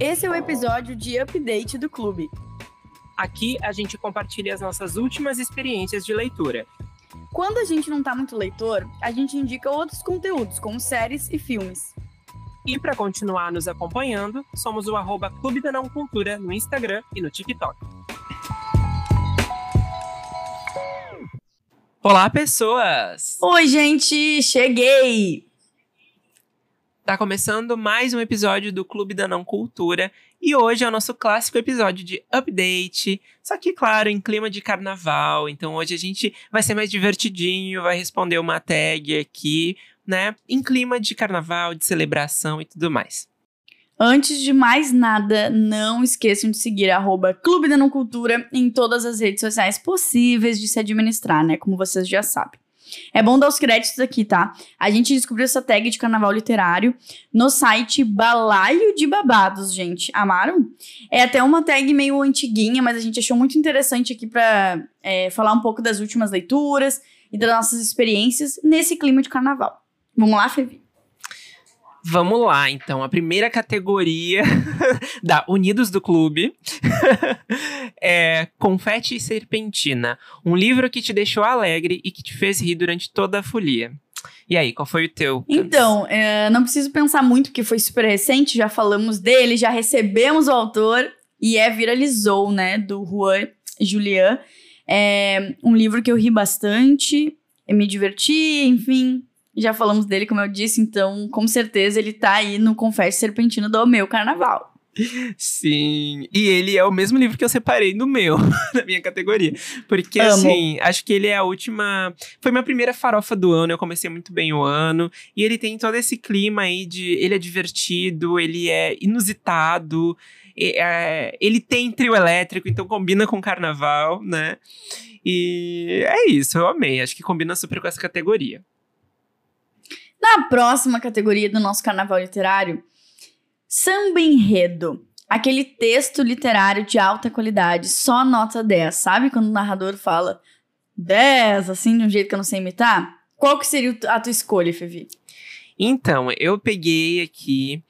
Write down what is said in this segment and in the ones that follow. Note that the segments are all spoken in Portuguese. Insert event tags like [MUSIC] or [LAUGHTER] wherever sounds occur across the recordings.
Esse é o episódio de update do clube. Aqui a gente compartilha as nossas últimas experiências de leitura. Quando a gente não tá muito leitor, a gente indica outros conteúdos, como séries e filmes. E para continuar nos acompanhando, somos o arroba Clube da Não Cultura no Instagram e no TikTok. Olá, pessoas! Oi, gente! Cheguei! Tá começando mais um episódio do Clube da Não Cultura e hoje é o nosso clássico episódio de update, só que, claro, em clima de carnaval. Então hoje a gente vai ser mais divertidinho, vai responder uma tag aqui, né? Em clima de carnaval, de celebração e tudo mais. Antes de mais nada, não esqueçam de seguir arroba Clube da Não Cultura em todas as redes sociais possíveis de se administrar, né? Como vocês já sabem. É bom dar os créditos aqui, tá? A gente descobriu essa tag de carnaval literário no site Balaio de Babados, gente. Amaram? É até uma tag meio antiguinha, mas a gente achou muito interessante aqui pra é, falar um pouco das últimas leituras e das nossas experiências nesse clima de carnaval. Vamos lá, Fevi? Vamos lá, então. A primeira categoria [LAUGHS] da Unidos do Clube [LAUGHS] é Confete e Serpentina. Um livro que te deixou alegre e que te fez rir durante toda a folia. E aí, qual foi o teu? Então, é, não preciso pensar muito, porque foi super recente, já falamos dele, já recebemos o autor e é Viralizou, né, do Juan Julian. É um livro que eu ri bastante, me diverti, enfim, já falamos dele, como eu disse, então com certeza ele tá aí no Confete Serpentino do meu carnaval. Sim, e ele é o mesmo livro que eu separei no meu, [LAUGHS] na minha categoria. Porque, Amo. assim, acho que ele é a última. Foi minha primeira farofa do ano, eu comecei muito bem o ano. E ele tem todo esse clima aí de. Ele é divertido, ele é inusitado, é, ele tem trio elétrico, então combina com carnaval, né? E é isso, eu amei. Acho que combina super com essa categoria. Na próxima categoria do nosso carnaval literário, samba enredo. Aquele texto literário de alta qualidade, só nota 10. Sabe quando o narrador fala 10, assim, de um jeito que eu não sei imitar? Qual que seria a tua escolha, Fevi? Então, eu peguei aqui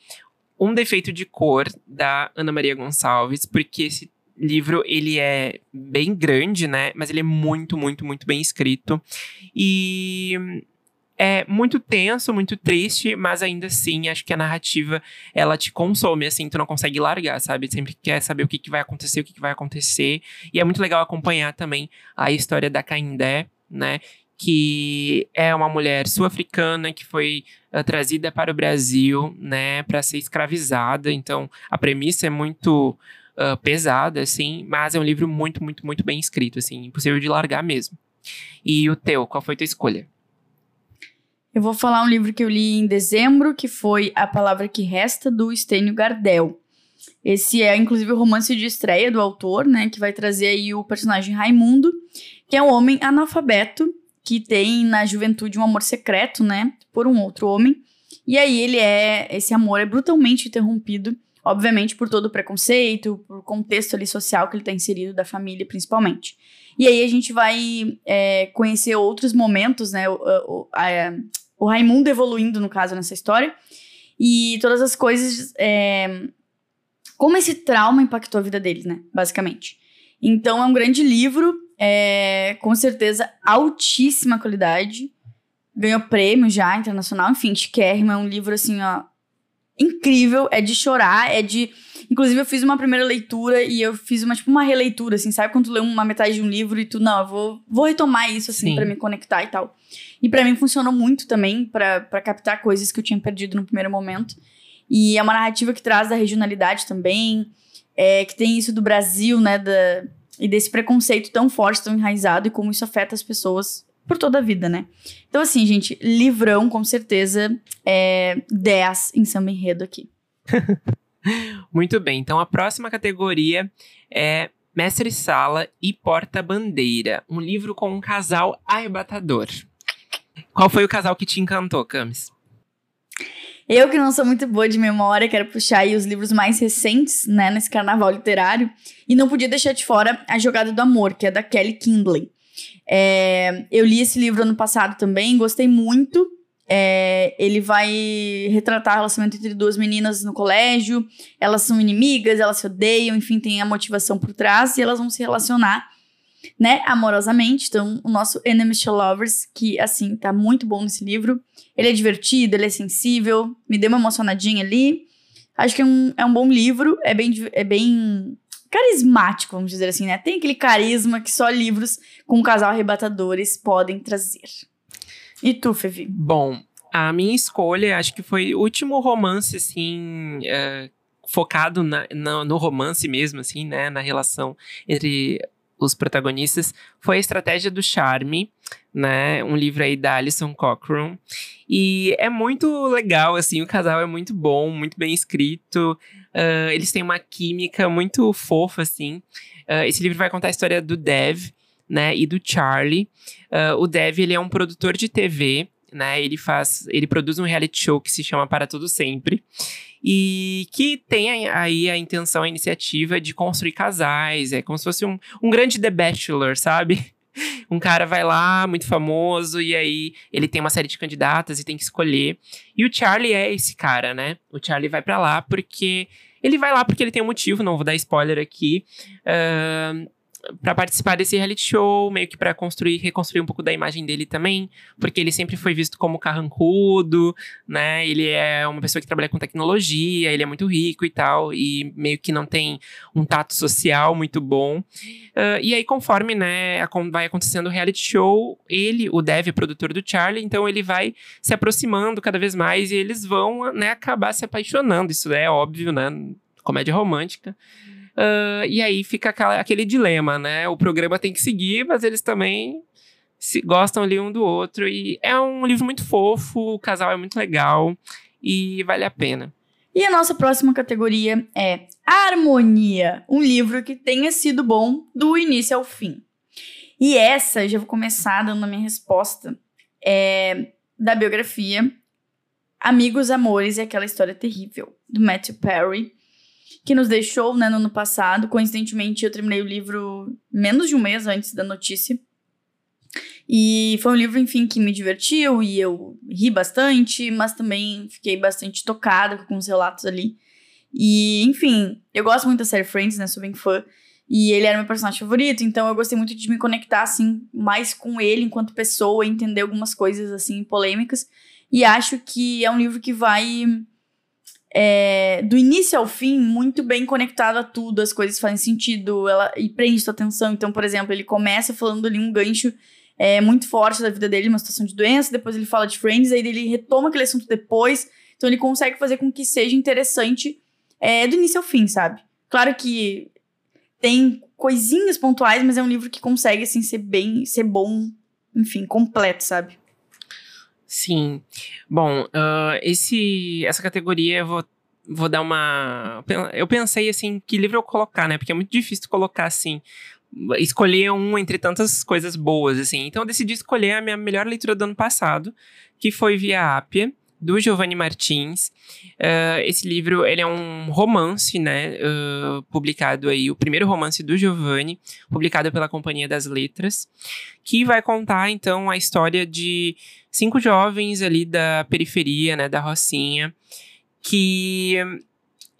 um defeito de cor da Ana Maria Gonçalves, porque esse livro ele é bem grande, né? Mas ele é muito, muito, muito bem escrito. E é muito tenso, muito triste, mas ainda assim, acho que a narrativa, ela te consome, assim, tu não consegue largar, sabe? Sempre quer saber o que, que vai acontecer, o que, que vai acontecer. E é muito legal acompanhar também a história da Caindé, né? Que é uma mulher sul-africana que foi uh, trazida para o Brasil, né, para ser escravizada. Então, a premissa é muito uh, pesada, assim, mas é um livro muito, muito, muito bem escrito, assim, impossível de largar mesmo. E o teu, qual foi a tua escolha? Eu vou falar um livro que eu li em dezembro, que foi A Palavra que Resta, do Stênio Gardel. Esse é, inclusive, o romance de estreia do autor, né? Que vai trazer aí o personagem Raimundo, que é um homem analfabeto que tem na juventude um amor secreto, né? Por um outro homem. E aí ele é. Esse amor é brutalmente interrompido, obviamente, por todo o preconceito, por contexto ali social que ele está inserido, da família principalmente. E aí a gente vai é, conhecer outros momentos, né? O, o, a, o Raimundo evoluindo, no caso, nessa história. E todas as coisas. É, como esse trauma impactou a vida deles, né? Basicamente. Então é um grande livro, é, com certeza altíssima qualidade. Ganhou prêmio já internacional, enfim, chiquérrimo. É um livro assim, ó. Incrível, é de chorar, é de Inclusive, eu fiz uma primeira leitura e eu fiz uma, tipo, uma releitura, assim, sabe? Quando tu lê uma metade de um livro e tu, não, eu vou, vou retomar isso, assim, para me conectar e tal. E para mim funcionou muito também para captar coisas que eu tinha perdido no primeiro momento. E é uma narrativa que traz da regionalidade também, é, que tem isso do Brasil, né? Da, e desse preconceito tão forte, tão enraizado, e como isso afeta as pessoas por toda a vida, né? Então, assim, gente, livrão, com certeza, é 10 em samba enredo aqui. [LAUGHS] Muito bem, então a próxima categoria é Mestre Sala e Porta-Bandeira, um livro com um casal arrebatador. Qual foi o casal que te encantou, Camis? Eu, que não sou muito boa de memória, quero puxar aí os livros mais recentes, né, nesse carnaval literário. E não podia deixar de fora A Jogada do Amor, que é da Kelly Kindley. É, eu li esse livro ano passado também, gostei muito. É, ele vai retratar o relacionamento entre duas meninas no colégio. Elas são inimigas, elas se odeiam, enfim, tem a motivação por trás e elas vão se relacionar, né, amorosamente. Então, o nosso Enemies to Lovers, que, assim, tá muito bom nesse livro. Ele é divertido, ele é sensível, me deu uma emocionadinha ali. Acho que é um, é um bom livro, é bem, é bem carismático, vamos dizer assim, né? Tem aquele carisma que só livros com um casal arrebatadores podem trazer. E tu, Fevi? Bom, a minha escolha, acho que foi o último romance, assim, uh, focado na, na, no romance mesmo, assim, né? Na relação entre os protagonistas, foi a Estratégia do Charme, né? Um livro aí da Alison Cochrane. E é muito legal, assim, o casal é muito bom, muito bem escrito. Uh, eles têm uma química muito fofa, assim. Uh, esse livro vai contar a história do Dev, né, e do Charlie. Uh, o Dev, ele é um produtor de TV, né, ele faz, ele produz um reality show que se chama Para Tudo Sempre, e que tem aí a intenção, a iniciativa de construir casais, é como se fosse um, um grande The Bachelor, sabe? [LAUGHS] Um cara vai lá, muito famoso, e aí ele tem uma série de candidatas e tem que escolher. E o Charlie é esse cara, né? O Charlie vai para lá porque. Ele vai lá porque ele tem um motivo, não vou dar spoiler aqui. Uh, para participar desse reality show, meio que para construir, reconstruir um pouco da imagem dele também, porque ele sempre foi visto como carrancudo, né? Ele é uma pessoa que trabalha com tecnologia, ele é muito rico e tal, e meio que não tem um tato social muito bom. Uh, e aí, conforme, né, vai acontecendo o reality show, ele, o Dev, é produtor do Charlie, então ele vai se aproximando cada vez mais e eles vão, né, acabar se apaixonando. Isso é óbvio, né? Comédia romântica. Uh, e aí fica aquela, aquele dilema, né? O programa tem que seguir, mas eles também se gostam ali um do outro. E é um livro muito fofo, o casal é muito legal e vale a pena. E a nossa próxima categoria é Harmonia, um livro que tenha sido bom do início ao fim. E essa, já vou começar dando a minha resposta, é da biografia Amigos, Amores e Aquela História Terrível, do Matthew Perry que nos deixou né, no ano passado. Coincidentemente, eu terminei o livro menos de um mês antes da notícia. E foi um livro, enfim, que me divertiu e eu ri bastante, mas também fiquei bastante tocada com os relatos ali. E, enfim, eu gosto muito da série Friends, né? Sou bem fã. E ele era meu personagem favorito, então eu gostei muito de me conectar, assim, mais com ele enquanto pessoa, entender algumas coisas, assim, polêmicas. E acho que é um livro que vai é, do início ao fim, muito bem conectado a tudo, as coisas fazem sentido, ela e prende sua atenção. Então, por exemplo, ele começa falando ali um gancho é, muito forte da vida dele, uma situação de doença, depois ele fala de Friends, aí ele retoma aquele assunto depois. Então ele consegue fazer com que seja interessante é, do início ao fim, sabe? Claro que tem coisinhas pontuais, mas é um livro que consegue, assim, ser bem, ser bom, enfim, completo, sabe? Sim. Bom, uh, esse, essa categoria eu vou, vou dar uma. Eu pensei assim, que livro eu colocar, né? Porque é muito difícil colocar assim. Escolher um entre tantas coisas boas, assim. Então eu decidi escolher a minha melhor leitura do ano passado, que foi Via Ápia, do Giovanni Martins. Uh, esse livro, ele é um romance, né, uh, publicado aí, o primeiro romance do Giovanni, publicado pela Companhia das Letras, que vai contar, então, a história de cinco jovens ali da periferia, né, da Rocinha, que...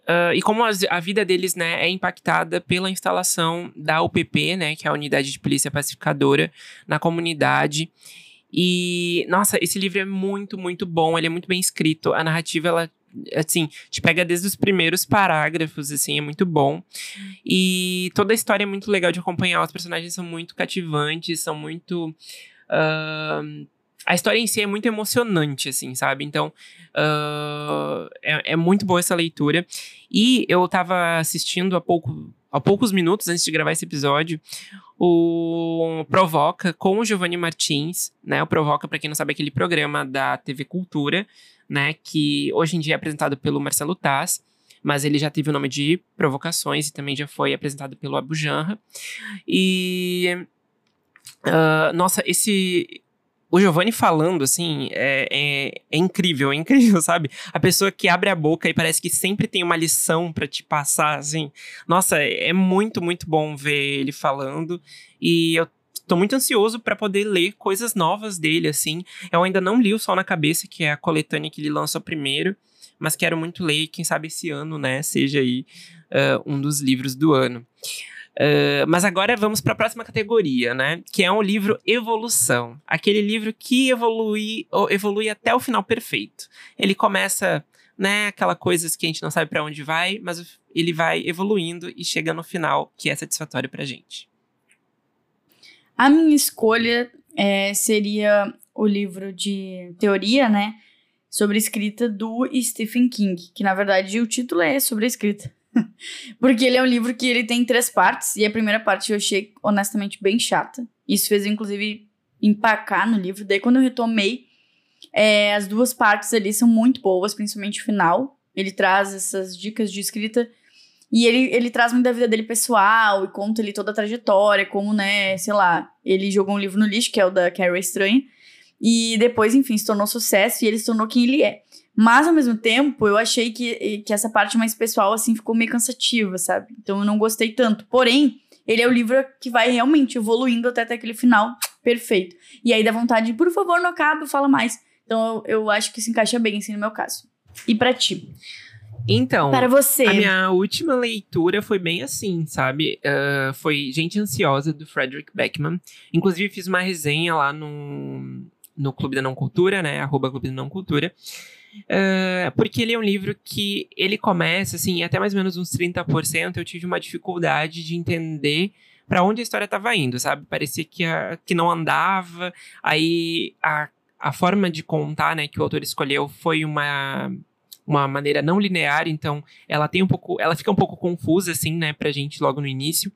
Uh, e como a vida deles, né, é impactada pela instalação da UPP, né, que é a Unidade de Polícia Pacificadora, na comunidade. E, nossa, esse livro é muito, muito bom. Ele é muito bem escrito. A narrativa, ela, assim, te pega desde os primeiros parágrafos, assim, é muito bom. E toda a história é muito legal de acompanhar. Os personagens são muito cativantes, são muito. Uh, a história em si é muito emocionante, assim, sabe? Então, uh, é, é, muito boa essa leitura. E eu tava assistindo há pouco, há poucos minutos antes de gravar esse episódio, o Provoca com o Giovanni Martins, né? O Provoca, para quem não sabe, é aquele programa da TV Cultura, né? Que hoje em dia é apresentado pelo Marcelo Taz, mas ele já teve o nome de Provocações e também já foi apresentado pelo Abu Janra. E. Uh, nossa, esse o Giovanni falando, assim, é, é, é, incrível, é incrível, [LAUGHS] sabe? A pessoa que abre a boca e parece que sempre tem uma lição para te passar, assim. Nossa, é muito, muito bom ver ele falando. E eu tô muito ansioso para poder ler coisas novas dele, assim. Eu ainda não li o Sol na Cabeça, que é a coletânea que ele lançou primeiro, mas quero muito ler, quem sabe esse ano, né, seja aí uh, um dos livros do ano. Uh, mas agora vamos para a próxima categoria, né? Que é um livro Evolução. Aquele livro que evolui, evolui até o final perfeito. Ele começa, né, aquela coisa que a gente não sabe para onde vai, mas ele vai evoluindo e chega no final que é satisfatório pra gente. A minha escolha é, seria o livro de teoria, né? Sobre escrita do Stephen King, que na verdade o título é sobre a escrita. Porque ele é um livro que ele tem três partes, e a primeira parte eu achei honestamente bem chata. Isso fez, inclusive, empacar no livro. Daí, quando eu retomei, é, as duas partes ali são muito boas, principalmente o final. Ele traz essas dicas de escrita. E ele, ele traz muito da vida dele pessoal e conta ali toda a trajetória, como, né, sei lá, ele jogou um livro no lixo, que é o da Carrie Estranha. E depois, enfim, se tornou sucesso e ele se tornou quem ele é. Mas, ao mesmo tempo, eu achei que, que essa parte mais pessoal, assim, ficou meio cansativa, sabe? Então, eu não gostei tanto. Porém, ele é o livro que vai realmente evoluindo até, até aquele final perfeito. E aí dá vontade de, por favor, não acabe, fala mais. Então, eu, eu acho que se encaixa bem, assim, no meu caso. E para ti? Então, para você. a minha última leitura foi bem assim, sabe? Uh, foi Gente Ansiosa, do Frederick Beckman. Inclusive, fiz uma resenha lá no, no Clube da Não Cultura, né? Arroba Clube da Não Cultura. Uh, porque ele é um livro que ele começa, assim, até mais ou menos uns 30%, eu tive uma dificuldade de entender para onde a história estava indo, sabe? Parecia que, a, que não andava, aí a, a forma de contar, né, que o autor escolheu foi uma uma maneira não linear, então ela tem um pouco, ela fica um pouco confusa assim, né, pra gente logo no início.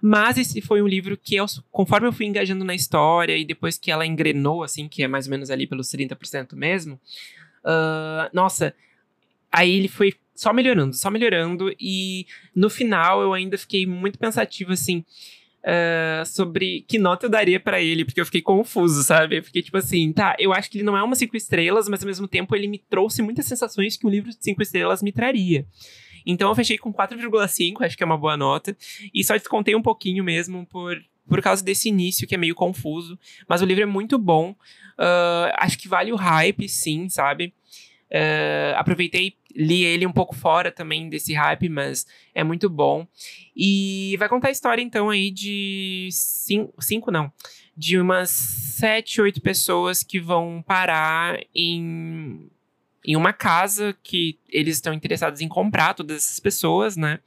Mas esse foi um livro que eu, conforme eu fui engajando na história e depois que ela engrenou assim, que é mais ou menos ali pelos 30% mesmo, Uh, nossa, aí ele foi só melhorando, só melhorando. E no final eu ainda fiquei muito pensativo, assim, uh, sobre que nota eu daria para ele, porque eu fiquei confuso, sabe? Eu fiquei tipo assim, tá, eu acho que ele não é uma cinco estrelas, mas ao mesmo tempo ele me trouxe muitas sensações que um livro de cinco estrelas me traria. Então eu fechei com 4,5, acho que é uma boa nota. E só descontei um pouquinho mesmo por, por causa desse início que é meio confuso. Mas o livro é muito bom. Uh, acho que vale o hype, sim, sabe? Uh, aproveitei, li ele um pouco fora também desse hype, mas é muito bom. E vai contar a história, então, aí de cinco, cinco não, de umas sete, oito pessoas que vão parar em, em uma casa que eles estão interessados em comprar, todas essas pessoas, né?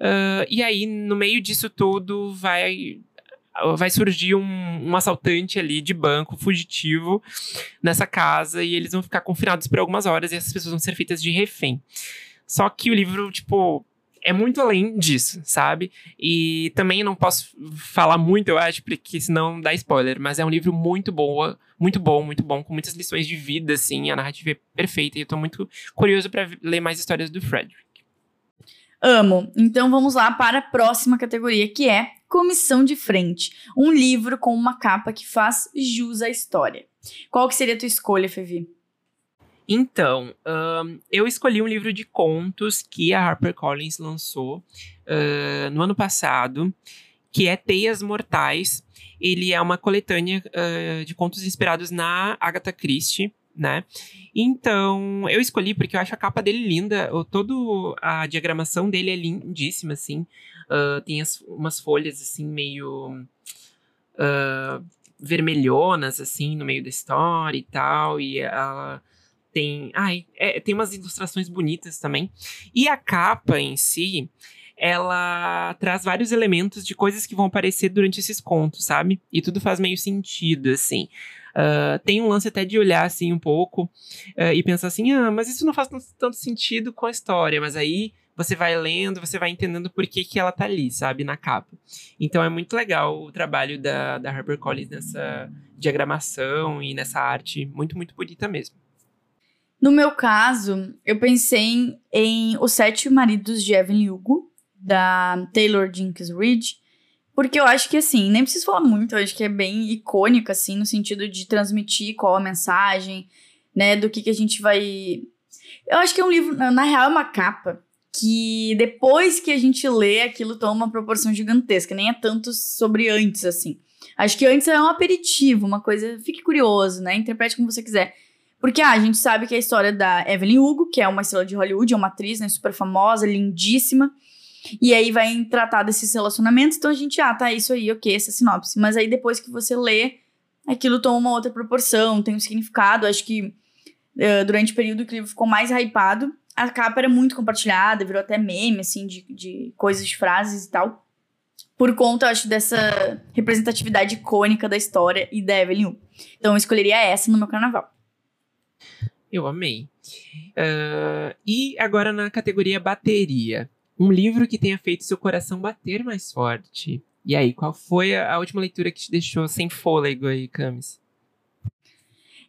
Uh, e aí, no meio disso tudo, vai vai surgir um, um, assaltante ali de banco fugitivo nessa casa e eles vão ficar confinados por algumas horas e essas pessoas vão ser feitas de refém. Só que o livro, tipo, é muito além disso, sabe? E também não posso falar muito, eu acho, porque senão dá spoiler, mas é um livro muito bom, muito bom, muito bom, com muitas lições de vida, assim, a narrativa é perfeita e eu tô muito curioso para ler mais histórias do Frederick. Amo. Então vamos lá para a próxima categoria, que é Comissão de Frente, um livro com uma capa que faz jus à história. Qual que seria a tua escolha, Fevi? Então, um, eu escolhi um livro de contos que a HarperCollins lançou uh, no ano passado, que é Teias Mortais. Ele é uma coletânea uh, de contos inspirados na Agatha Christie né? Então, eu escolhi porque eu acho a capa dele linda. Todo a diagramação dele é lindíssima, assim. Uh, tem as, umas folhas, assim, meio... Uh, vermelhonas, assim, no meio da história e tal. E ela tem... Ai, é, tem umas ilustrações bonitas também. E a capa em si ela traz vários elementos de coisas que vão aparecer durante esses contos, sabe? E tudo faz meio sentido, assim. Uh, tem um lance até de olhar assim um pouco uh, e pensar assim, ah, mas isso não faz tanto sentido com a história, mas aí você vai lendo, você vai entendendo por que, que ela tá ali, sabe, na capa. Então é muito legal o trabalho da, da HarperCollins nessa diagramação e nessa arte muito, muito bonita mesmo. No meu caso, eu pensei em Os Sete Maridos de Evelyn Hugo, da Taylor Jenkins Reid, porque eu acho que, assim, nem preciso falar muito, eu acho que é bem icônico, assim, no sentido de transmitir qual a mensagem, né, do que, que a gente vai. Eu acho que é um livro, na real, é uma capa que depois que a gente lê, aquilo toma uma proporção gigantesca, nem é tanto sobre antes, assim. Acho que antes é um aperitivo, uma coisa. Fique curioso, né? Interprete como você quiser. Porque ah, a gente sabe que é a história da Evelyn Hugo, que é uma estrela de Hollywood, é uma atriz, né? Super famosa, lindíssima. E aí vai tratar desses relacionamentos. Então a gente, ah, tá, isso aí, ok, essa sinopse. Mas aí depois que você lê, aquilo toma uma outra proporção, tem um significado. Acho que uh, durante o período o livro ficou mais hypado, a capa era muito compartilhada, virou até meme, assim, de, de coisas, de frases e tal. Por conta, acho, dessa representatividade icônica da história e da Evelyn. Então eu escolheria essa no meu carnaval. Eu amei. Uh, e agora na categoria bateria. Um livro que tenha feito seu coração bater mais forte. E aí, qual foi a, a última leitura que te deixou sem fôlego aí, Camis?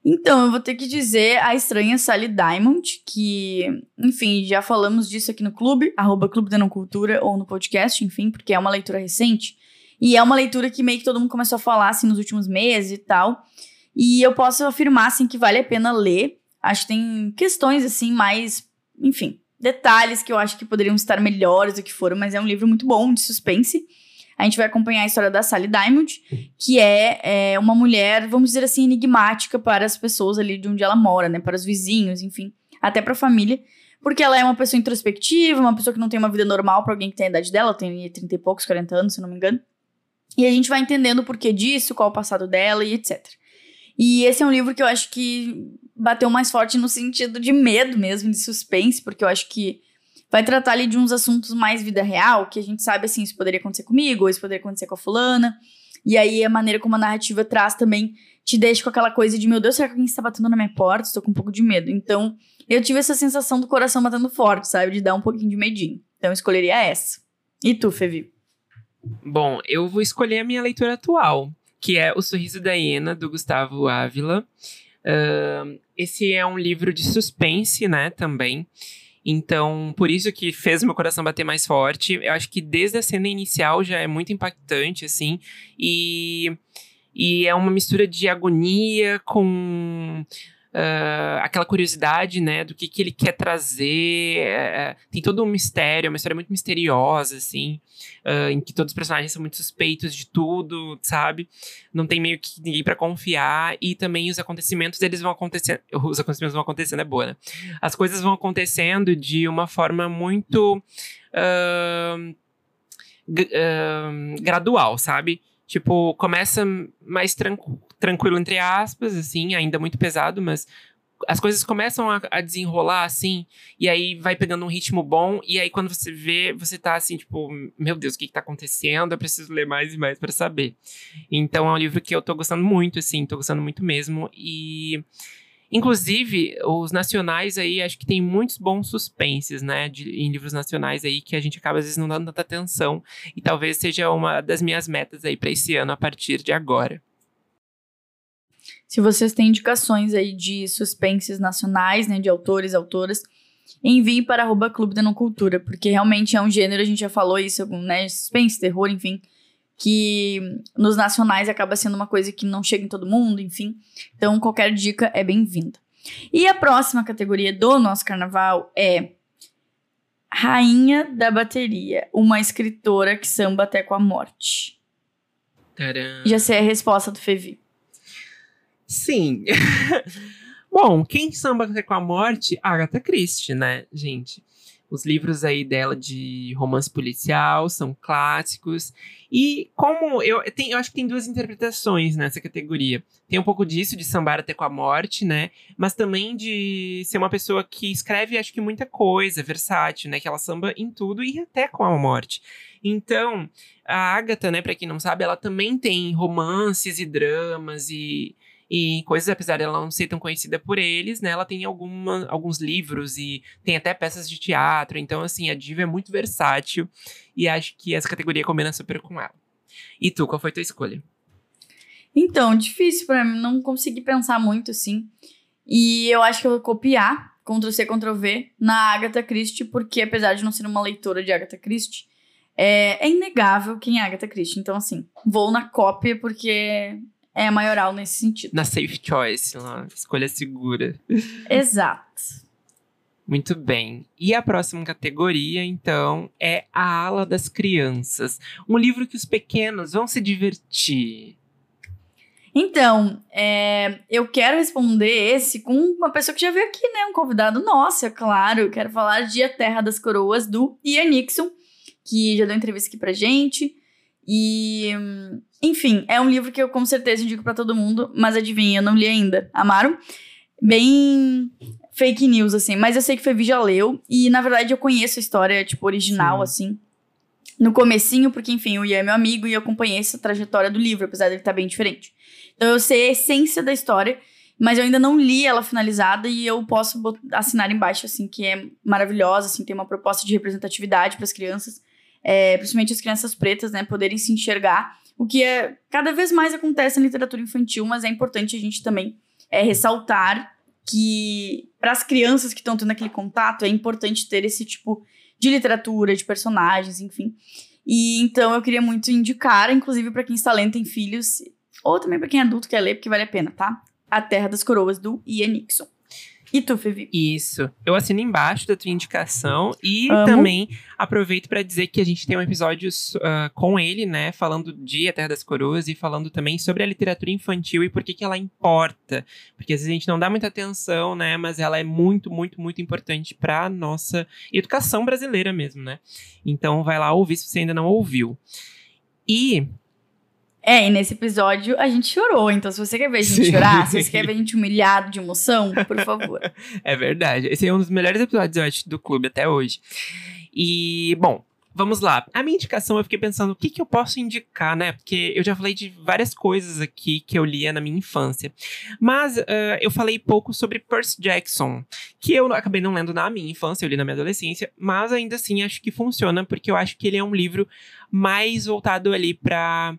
Então, eu vou ter que dizer a estranha Sally Diamond, que, enfim, já falamos disso aqui no clube, arroba Clube da Não Cultura, ou no podcast, enfim, porque é uma leitura recente. E é uma leitura que meio que todo mundo começou a falar, assim, nos últimos meses e tal. E eu posso afirmar, assim, que vale a pena ler. Acho que tem questões, assim, mais, enfim, detalhes que eu acho que poderiam estar melhores do que foram, mas é um livro muito bom, de suspense a gente vai acompanhar a história da Sally Diamond, que é, é, uma mulher, vamos dizer assim, enigmática para as pessoas ali de onde ela mora, né? Para os vizinhos, enfim, até para a família. Porque ela é uma pessoa introspectiva, uma pessoa que não tem uma vida normal para alguém que tem a idade dela, tem 30 e poucos, 40 anos, se não me engano. E a gente vai entendendo o porquê disso, qual o passado dela e etc. E esse é um livro que eu acho que bateu mais forte no sentido de medo mesmo, de suspense, porque eu acho que vai tratar ali de uns assuntos mais vida real, que a gente sabe assim, isso poderia acontecer comigo, ou isso poderia acontecer com a fulana. E aí a maneira como a narrativa traz também te deixa com aquela coisa de, meu Deus, será que alguém está batendo na minha porta? Estou com um pouco de medo. Então, eu tive essa sensação do coração batendo forte, sabe? De dar um pouquinho de medinho. Então, eu escolheria essa. E tu, Fevi? Bom, eu vou escolher a minha leitura atual, que é O Sorriso da Hiena, do Gustavo Ávila. Uh, esse é um livro de suspense, né, também. Então, por isso que fez meu coração bater mais forte. Eu acho que desde a cena inicial já é muito impactante, assim. E, e é uma mistura de agonia com uh, aquela curiosidade, né, do que, que ele quer trazer. Uh, tem todo um mistério, uma história muito misteriosa, assim, uh, em que todos os personagens são muito suspeitos de tudo, sabe? Não tem meio que ninguém para confiar e também os acontecimentos eles vão acontecendo, os acontecimentos vão acontecendo é boa, né? As coisas vão acontecendo de uma forma muito gradual, sabe? Tipo, começa mais tranquilo entre aspas, assim, ainda muito pesado, mas as coisas começam a, a, desenrolar assim, e aí vai pegando um ritmo bom, e aí quando você vê, você tá assim, tipo, meu Deus, o que que tá acontecendo? Eu preciso ler mais e mais para saber. Então é um livro que eu tô gostando muito, assim, tô gostando muito mesmo, e. Inclusive, os nacionais aí, acho que tem muitos bons suspenses, né, de, em livros nacionais aí, que a gente acaba às vezes não dando tanta atenção, e talvez seja uma das minhas metas aí para esse ano, a partir de agora. Se vocês têm indicações aí de suspenses nacionais, né, de autores, autoras, enviem para arroba Clube da Não Cultura, porque realmente é um gênero, a gente já falou isso, né, suspense, terror, enfim, que nos nacionais acaba sendo uma coisa que não chega em todo mundo, enfim. Então, qualquer dica é bem-vinda. E a próxima categoria do nosso carnaval é Rainha da Bateria, uma escritora que samba até com a morte. Tcharam. Já sei a resposta do Fevi. Sim. [LAUGHS] Bom, quem samba com a morte? Agatha Christie, né, gente? Os livros aí dela de romance policial são clássicos. E como eu, tem, eu acho que tem duas interpretações nessa categoria. Tem um pouco disso, de sambar até com a morte, né? Mas também de ser uma pessoa que escreve, acho que muita coisa, versátil, né? Que ela samba em tudo e até com a morte. Então, a Agatha, né, pra quem não sabe, ela também tem romances e dramas e e coisas, apesar dela não ser tão conhecida por eles, né? Ela tem alguma, alguns livros e tem até peças de teatro. Então, assim, a diva é muito versátil. E acho que essa categoria combina super com ela. E tu, qual foi tua escolha? Então, difícil para mim, não consegui pensar muito, assim. E eu acho que eu vou copiar, Ctrl-C, Ctrl-V, na Agatha Christie, porque apesar de não ser uma leitora de Agatha Christie, é, é inegável quem é Agatha Christie. Então, assim, vou na cópia porque é maioral nesse sentido. Na safe choice, escolha segura. [LAUGHS] Exato. Muito bem. E a próxima categoria, então, é A Ala das Crianças. Um livro que os pequenos vão se divertir. Então, é, eu quero responder esse com uma pessoa que já veio aqui, né? Um convidado nosso, é claro. Eu quero falar de A Terra das Coroas, do Ian Nixon, que já deu entrevista aqui pra gente. E, enfim, é um livro que eu com certeza indico para todo mundo, mas adivinha, eu não li ainda. Amaram? Bem fake news, assim. Mas eu sei que Fevi já leu. E, na verdade, eu conheço a história, tipo, original, Sim. assim. No comecinho, porque, enfim, o Ian é meu amigo e eu acompanhei essa trajetória do livro, apesar dele estar tá bem diferente. Então eu sei a essência da história, mas eu ainda não li ela finalizada e eu posso assinar embaixo, assim, que é maravilhosa, assim, tem uma proposta de representatividade para as crianças, é, principalmente as crianças pretas, né, poderem se enxergar, o que é cada vez mais acontece na literatura infantil, mas é importante a gente também é, ressaltar que para as crianças que estão tendo aquele contato é importante ter esse tipo de literatura, de personagens, enfim. E então eu queria muito indicar, inclusive para quem está lendo tem filhos, ou também para quem é adulto quer ler, porque vale a pena, tá? A Terra das Coroas, do Ian Nixon. E tu, Fevi? Isso. Eu assino embaixo da tua indicação e Amo. também aproveito para dizer que a gente tem um episódio uh, com ele, né? Falando de A Terra das Coroas e falando também sobre a literatura infantil e por que, que ela importa. Porque às vezes a gente não dá muita atenção, né? Mas ela é muito, muito, muito importante para nossa educação brasileira mesmo, né? Então vai lá ouvir se você ainda não ouviu. E é, e nesse episódio a gente chorou. Então, se você quer ver a gente Sim. chorar, se você quer ver a gente humilhado de emoção, por favor. [LAUGHS] é verdade. Esse é um dos melhores episódios, eu acho, do clube até hoje. E, bom, vamos lá. A minha indicação, eu fiquei pensando o que, que eu posso indicar, né? Porque eu já falei de várias coisas aqui que eu lia na minha infância. Mas uh, eu falei pouco sobre Percy Jackson, que eu acabei não lendo na minha infância, eu li na minha adolescência, mas ainda assim acho que funciona, porque eu acho que ele é um livro mais voltado ali para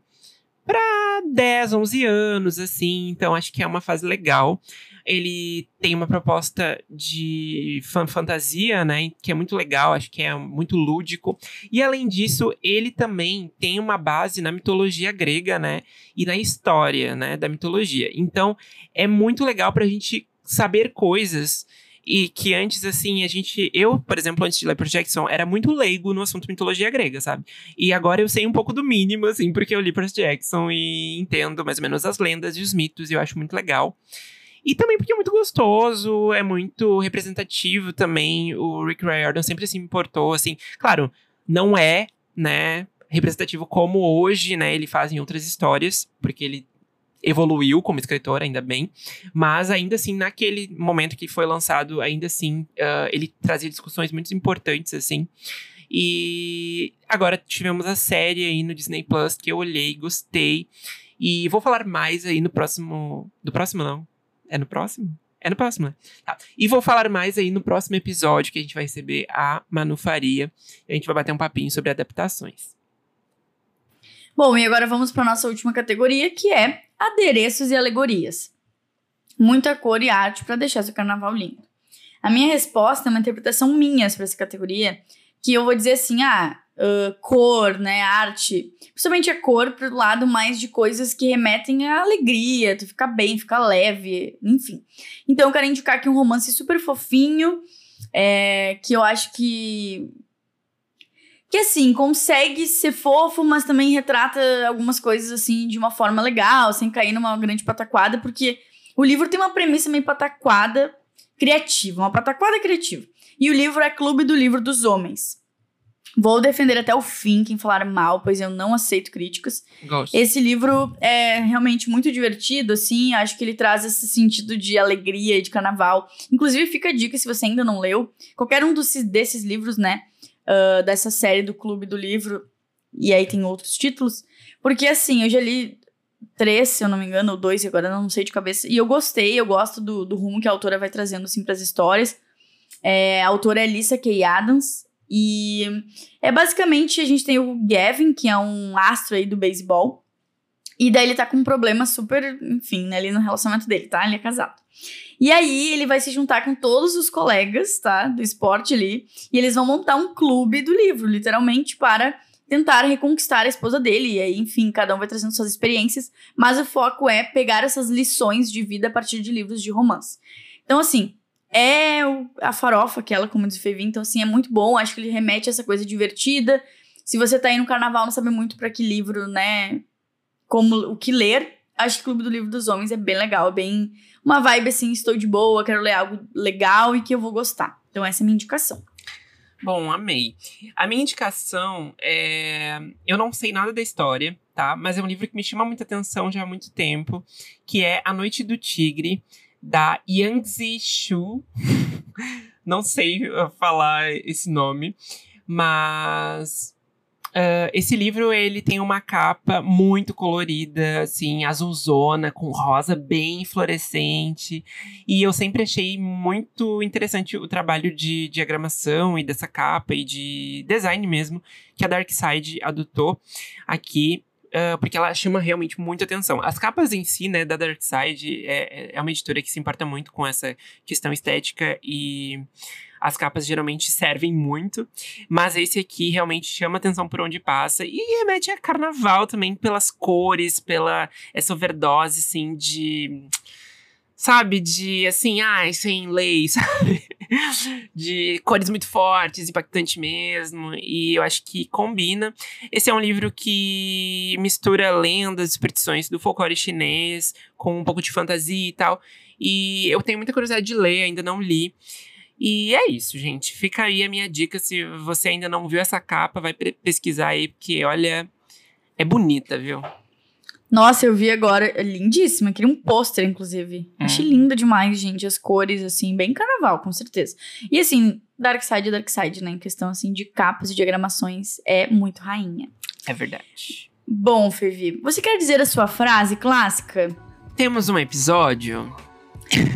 para 10, 11 anos, assim. Então acho que é uma fase legal. Ele tem uma proposta de fan fantasia, né? Que é muito legal, acho que é muito lúdico. E além disso, ele também tem uma base na mitologia grega, né? E na história, né? Da mitologia. Então é muito legal para a gente saber coisas e que antes, assim, a gente. Eu, por exemplo, antes de ler Jackson, era muito leigo no assunto mitologia grega, sabe? E agora eu sei um pouco do mínimo, assim, porque eu li Percy Jackson e entendo mais ou menos as lendas e os mitos, e eu acho muito legal. E também porque é muito gostoso, é muito representativo também. O Rick Riordan sempre se importou, assim. Claro, não é, né, representativo como hoje, né, ele faz em outras histórias, porque ele evoluiu como escritor, ainda bem, mas ainda assim, naquele momento que foi lançado, ainda assim, uh, ele trazia discussões muito importantes, assim. E agora tivemos a série aí no Disney Plus que eu olhei, gostei. E vou falar mais aí no próximo. Do próximo, não? É no próximo? É no próximo, né? Tá. E vou falar mais aí no próximo episódio que a gente vai receber a Manu Faria. E a gente vai bater um papinho sobre adaptações. Bom, e agora vamos para nossa última categoria, que é adereços e alegorias. Muita cor e arte para deixar seu carnaval lindo. A minha resposta é uma interpretação minha para essa categoria, que eu vou dizer assim, ah, uh, cor, né, arte, principalmente a cor pro lado mais de coisas que remetem à alegria, tu ficar bem, ficar leve, enfim. Então eu quero indicar aqui um romance super fofinho, é, que eu acho que que assim, consegue ser fofo, mas também retrata algumas coisas assim de uma forma legal, sem cair numa grande pataquada, porque o livro tem uma premissa meio pataquada criativa, uma pataquada criativa. E o livro é Clube do Livro dos Homens. Vou defender até o fim quem falar mal, pois eu não aceito críticas. Gosto. Esse livro é realmente muito divertido, assim. Acho que ele traz esse sentido de alegria e de carnaval. Inclusive, fica a dica se você ainda não leu. Qualquer um desses, desses livros, né? Uh, dessa série do Clube do Livro. E aí tem outros títulos. Porque, assim, eu já li três, se eu não me engano, ou dois, agora não sei de cabeça. E eu gostei, eu gosto do, do rumo que a autora vai trazendo, assim, pras histórias. É, a autora é Alissa Kay Adams. E é basicamente, a gente tem o Gavin, que é um astro aí do beisebol. E daí ele tá com um problema super, enfim, né, ali no relacionamento dele, tá? Ele é casado. E aí ele vai se juntar com todos os colegas, tá? Do esporte ali. E eles vão montar um clube do livro, literalmente, para tentar reconquistar a esposa dele. E aí, enfim, cada um vai trazendo suas experiências. Mas o foco é pegar essas lições de vida a partir de livros de romance. Então, assim, é a farofa aquela, como diz o Fevi. Então, assim, é muito bom. Acho que ele remete a essa coisa divertida. Se você tá aí no carnaval, não sabe muito para que livro, né? Como o que ler, acho que Clube do Livro dos Homens é bem legal, é bem uma vibe assim, estou de boa, quero ler algo legal e que eu vou gostar. Então essa é a minha indicação. Bom, amei. A minha indicação é. Eu não sei nada da história, tá? Mas é um livro que me chama muita atenção já há muito tempo, que é A Noite do Tigre, da Yangzi Shu. [LAUGHS] não sei falar esse nome, mas Uh, esse livro, ele tem uma capa muito colorida, assim, azulzona, com rosa bem fluorescente. E eu sempre achei muito interessante o trabalho de diagramação e dessa capa e de design mesmo que a Dark Side adotou aqui. Uh, porque ela chama realmente muita atenção. As capas em si, né, da Dark Side é, é uma editora que se importa muito com essa questão estética e as capas geralmente servem muito, mas esse aqui realmente chama atenção por onde passa e remete a carnaval também pelas cores, pela essa overdose assim de sabe, de assim, ai, sem lei, [LAUGHS] sabe? de cores muito fortes, impactante mesmo, e eu acho que combina. Esse é um livro que mistura lendas, superstições do folclore chinês com um pouco de fantasia e tal. E eu tenho muita curiosidade de ler, ainda não li. E é isso, gente. Fica aí a minha dica. Se você ainda não viu essa capa, vai pesquisar aí, porque olha, é bonita, viu? Nossa, eu vi agora, é lindíssima. Queria um pôster, inclusive. Hum. Achei linda demais, gente. As cores, assim, bem carnaval, com certeza. E assim, Dark Side é Dark Side, né? Em questão, assim, de capas e diagramações, é muito rainha. É verdade. Bom, Fevi, você quer dizer a sua frase clássica? Temos um episódio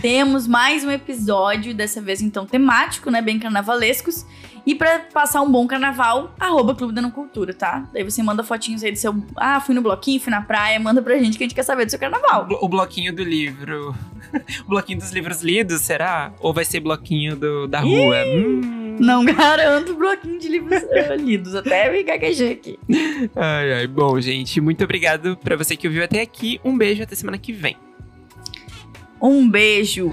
temos mais um episódio, dessa vez então temático, né? Bem carnavalescos. E para passar um bom carnaval, arroba Clube da Cultura, tá? Daí você manda fotinhos aí do seu. Ah, fui no bloquinho, fui na praia, manda pra gente que a gente quer saber do seu carnaval. O bloquinho do livro. [LAUGHS] o bloquinho dos livros lidos, será? Ou vai ser bloquinho do, da rua? Hum. Não garanto bloquinho de livros uh, lidos, até me gaguejei aqui. Ai, ai. Bom, gente, muito obrigado pra você que ouviu até aqui. Um beijo, até semana que vem. Um beijo!